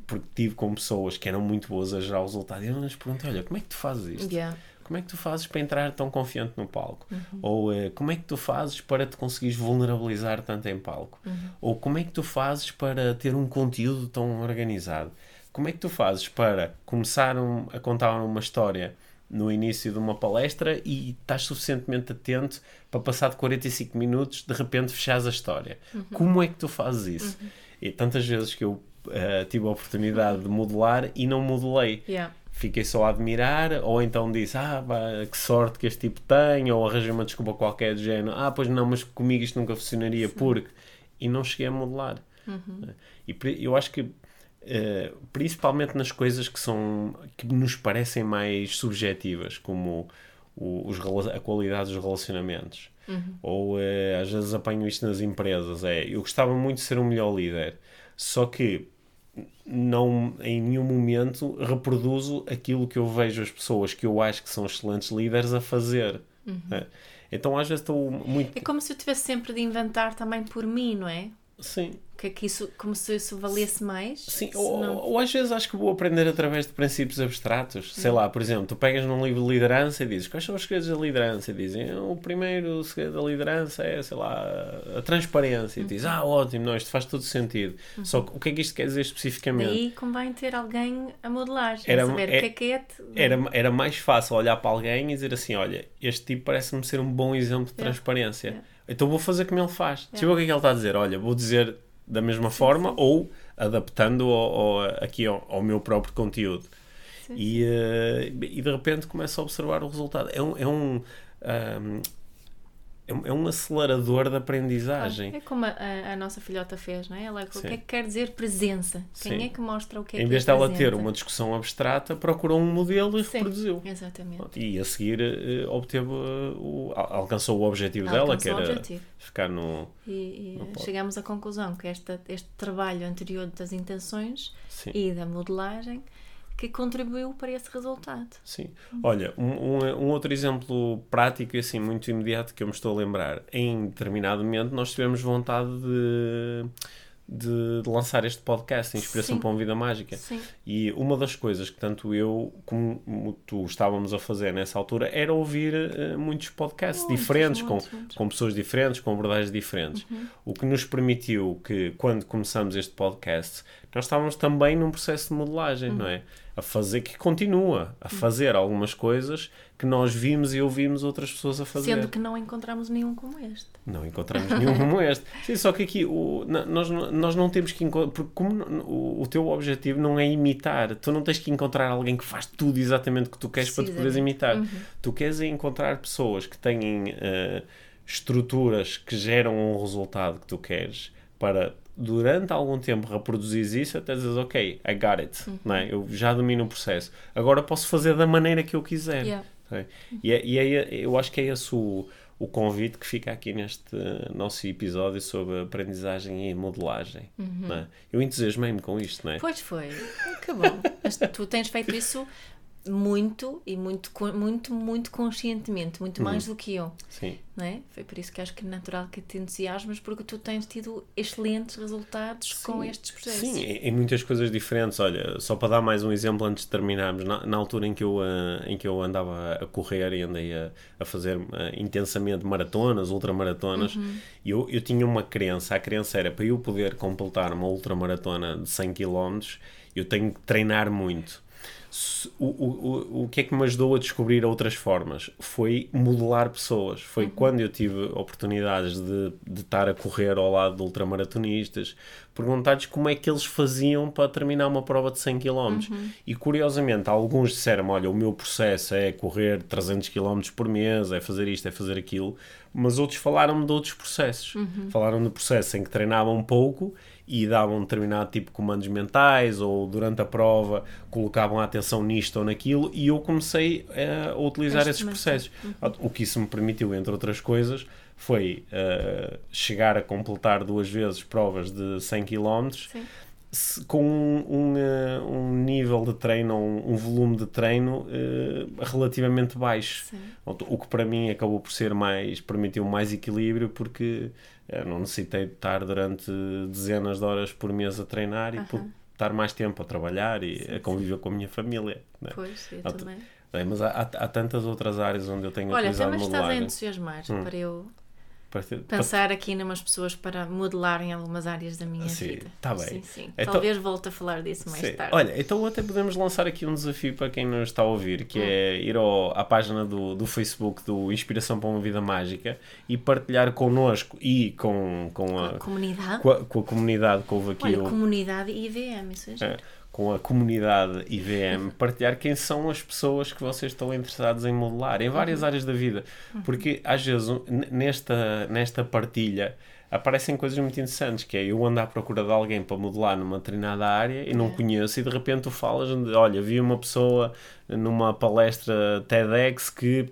porque tive com pessoas que eram muito boas a gerar o resultado e eu não lhes perguntei, olha, como é que tu fazes isto? Yeah. Como é que tu fazes para entrar tão confiante no palco? Uhum. Ou eh, como é que tu fazes para te conseguires vulnerabilizar tanto em palco? Uhum. Ou como é que tu fazes para ter um conteúdo tão organizado? Como é que tu fazes para começar um- a contar uma história no início de uma palestra e estás suficientemente atento para passar de 45 minutos de repente fechares a história? Como é que tu fazes isso? E tantas vezes que eu eh, tive a oportunidade de modelar e não modelei Yeah. fiquei só a admirar, ou então disse, ah, pá, que sorte que este tipo tem, ou arranjei uma desculpa qualquer do género, ah, pois não, mas comigo isto nunca funcionaria, porque. E não cheguei a modelar. E pri- eu acho que, eh, principalmente nas coisas que são. que nos parecem mais subjetivas, como o- os, a qualidade dos relacionamentos. Ou eh, às vezes apanho isto nas empresas. É, eu gostava muito de ser um melhor líder, só que não em nenhum momento reproduzo aquilo que eu vejo as pessoas que eu acho que são excelentes líderes a fazer. né? Então às vezes estou muito. É como se eu tivesse sempre de inventar também por mim, não é? Sim, Que é que isso, como se isso valesse mais. sim. Ou, não- ou às vezes acho que vou aprender através de princípios abstratos. Sei Uhum. lá, por exemplo, tu pegas num livro de liderança e dizes quais são os segredos da liderança? E dizem o primeiro segredo da liderança é, sei lá, a transparência. E Uhum. dizes, ah, ótimo, não, isto faz todo sentido. Só que o que é que isto quer dizer especificamente? Daí convém ter alguém a modelar, Era- a saber é- o que é que é. te- Era, era mais fácil olhar para alguém e dizer assim: olha, este tipo parece-me ser um bom exemplo de transparência. Então vou fazer como ele faz. Eu ver o que é que ele está a dizer. Olha, vou dizer da mesma forma ou adaptando ao, ao- aqui ao, ao meu próprio conteúdo. Sim, E, eh, e de repente começo a observar o resultado. É um. É um, é um, é um acelerador de aprendizagem. É como a, a- a nossa filhota fez, não é? Ela, o Sim. que é que quer dizer presença? Quem Sim. é que mostra o que é em que vez é de ela ter uma discussão abstrata, procurou um modelo e Sim, reproduziu. Exatamente. E a seguir eh, obteve eh, o, al- alcançou o objetivo dela, que Alcançou o era ficar no. E, e pode. chegamos à conclusão que esta, este trabalho anterior das intenções e da modelagem que contribuiu para esse resultado. sim. Olha, um, um, outro exemplo prático e assim muito imediato que eu me estou a lembrar. Em determinado momento nós tivemos vontade de, de, de lançar este podcast, Inspiração Sim. para uma Vida Mágica. Sim. E uma das coisas que tanto eu como tu estávamos a fazer nessa altura era ouvir eh, muitos podcasts Muitos, diferentes, muitos, com, muitos. com pessoas diferentes, com abordagens diferentes. Uhum. O que nos permitiu que, quando começamos este podcast, nós estávamos também num processo de modelagem, Uhum. não é? A fazer, que continua a fazer algumas coisas que nós vimos e ouvimos outras pessoas a fazer. Sendo que não encontramos nenhum como este. Não encontramos nenhum como este. Sim, só que aqui o, nós, nós não temos que encontrar. Porque como o, o teu objetivo não é imitar, tu não tens que encontrar alguém que faz tudo exatamente o que tu queres para te poderes imitar. Tu queres é encontrar pessoas que têm eh, estruturas que geram um resultado que tu queres para. Durante algum tempo reproduzires isso até dizes, ok, I got it, não é? eu já domino o processo. Agora posso fazer da maneira que eu quiser. Yeah. Ok? E, é, e é- eu acho que é esse o, o convite que fica aqui neste nosso episódio sobre aprendizagem e modelagem. não é? Eu entusiasmei-me com isto, não é? Pois foi. Que bom. Mas tu tens feito isso muito e muito, muito, muito conscientemente, muito mais Uhum. do que eu. Sim, Não é? Foi por isso que acho que é natural que te entusiasmas, porque tu tens tido excelentes resultados com Sim, estes processos. Sim, em, muitas coisas diferentes. Olha, só para dar mais um exemplo antes de terminarmos, na, na altura em que, eu, eh, em que eu andava a correr e andei a, a fazer eh, intensamente maratonas, ultramaratonas, eu, eu tinha uma crença. A crença era para eu poder completar uma ultramaratona de 100 km, eu tenho que treinar muito. O, o, o, que é que me ajudou a descobrir outras formas? Foi modelar pessoas. Foi quando eu tive oportunidades de, de estar a correr ao lado de ultramaratonistas, perguntar-lhes como é que eles faziam para terminar uma prova de 100 km. E curiosamente, alguns disseram: Olha, o meu processo é correr 300 km por mês, é fazer isto, é fazer aquilo. Mas outros falaram-me de outros processos. Falaram do processo em que treinavam um pouco e davam um determinado tipo de comandos mentais ou durante a prova colocavam a atenção nisto ou naquilo e eu comecei eh, a utilizar Este esses processos. O que isso me permitiu, entre outras coisas, foi eh, chegar a completar duas vezes provas de 100 km Sim. com um, um, eh, um nível de treino, um, um volume de treino eh, relativamente baixo. Sim. O que para mim acabou por ser mais, permitiu mais equilíbrio porque eh, não necessitei de estar durante dezenas de horas por mês a treinar e por estar mais tempo a trabalhar e a conviver com a minha família. né? Pois, eu tu- também. Bem, mas há, há, há tantas outras áreas onde eu tenho Olha, utilizado também estás a entusiasmar Hum. para eu Pensar aqui em umas pessoas para modelarem algumas áreas da minha Sim, vida. tá bem. Sim, sim. Então- Talvez volte a falar disso mais Sim. tarde. Olha, então até podemos lançar aqui um desafio para quem nos está a ouvir, que é ir ao- à página do, do Facebook do Inspiração para uma Vida Mágica e partilhar connosco e com, com, a, Comunidade. com, a, com a comunidade que houve aqui. Olha, o- comunidade e IVM, isso é. É, com a comunidade IVM, partilhar quem são as pessoas que vocês estão interessados em modelar em várias áreas da vida. Porque às vezes nesta, nesta partilha aparecem coisas muito interessantes, que é eu ando à procura de alguém para modelar numa determinada área e não É. conheço e de repente tu falas de, olha, vi uma pessoa numa palestra TEDx que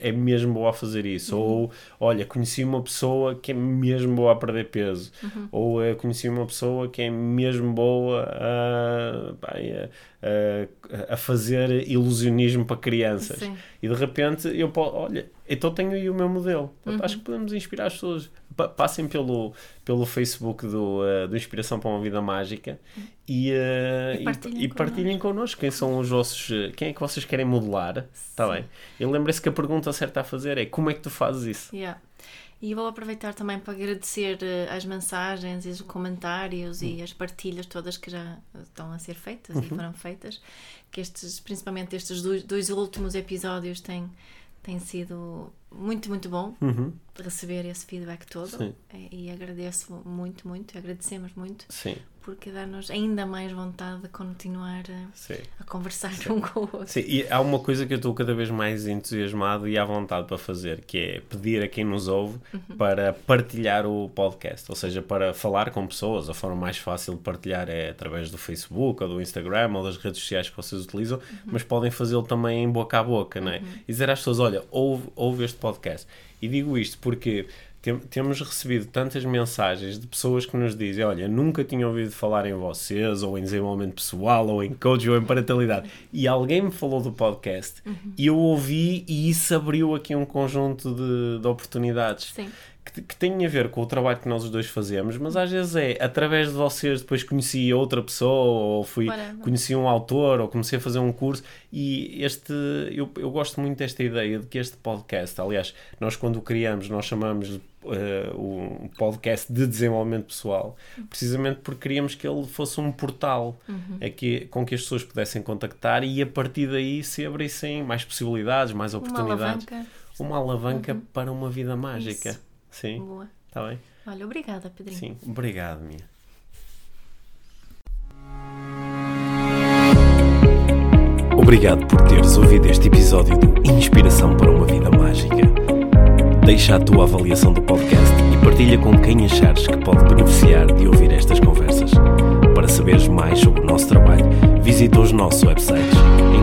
é mesmo boa a fazer isso ou olha, conheci uma pessoa que é mesmo boa a perder peso ou eh, conheci uma pessoa que é mesmo boa a, a- a- a fazer ilusionismo para crianças Sim. e de repente eu posso, olha, então tenho aí o meu modelo. Uhum. Acho que podemos inspirar as pessoas. Pa- Passem pelo, pelo Facebook do, eh, do Inspiração para uma Vida Mágica e, eh, E partilhem e partilhem connosco quem são os vossos. Quem é que vocês querem modelar? Está bem. E lembrem-se que a pergunta certa a fazer é como é que tu fazes isso? Yeah. E vou aproveitar também para agradecer eh, as mensagens e os comentários Hum. e as partilhas todas que já estão a ser feitas Uhum. e foram feitas. Que estes, principalmente estes dois, dois últimos episódios têm, têm sido muito, muito bom Uhum. de receber esse feedback todo. Sim. E, e agradeço muito, muito, agradecemos muito, Sim, porque dá-nos ainda mais vontade de continuar a, sim. a conversar um com o outro. Sim, e há uma coisa que eu estou cada vez mais entusiasmado e à vontade para fazer, que é pedir a quem nos ouve para partilhar o podcast, ou seja, para falar com pessoas. A forma mais fácil de partilhar é através do Facebook ou do Instagram ou das redes sociais que vocês utilizam, mas podem fazê-lo também em boca a boca, não é? E dizer às pessoas: olha, ouve, ouve este podcast. E digo isto porque tem- temos recebido tantas mensagens de pessoas que nos dizem: Olha, nunca tinha ouvido falar em vocês, ou em desenvolvimento pessoal, ou em coaching, ou em parentalidade. E alguém me falou do podcast e eu ouvi, e isso abriu aqui um conjunto de, de oportunidades Sim. Que, que têm a ver com o trabalho que nós os dois fazemos, mas às vezes é através de vocês depois conheci outra pessoa, ou fui, conheci um autor, ou comecei a fazer um curso, e este eu, eu gosto muito desta ideia de que este podcast, aliás, nós quando o criamos, nós chamamos eh, um podcast de desenvolvimento pessoal, precisamente porque queríamos que ele fosse um portal a que, com que as pessoas pudessem contactar e a partir daí se abrissem mais possibilidades, mais Uma oportunidades. alavanca. Uma alavanca para uma vida mágica. Isso. Sim, Boa. está bem? Olha, obrigada, Pedrinho. Sim, obrigado, minha. Obrigado por teres ouvido este episódio do Inspiração para uma Vida Mágica. Deixa a tua avaliação do podcast e partilha com quem achares que pode beneficiar de ouvir estas conversas. Para saberes mais sobre o nosso trabalho, visita os nossos websites.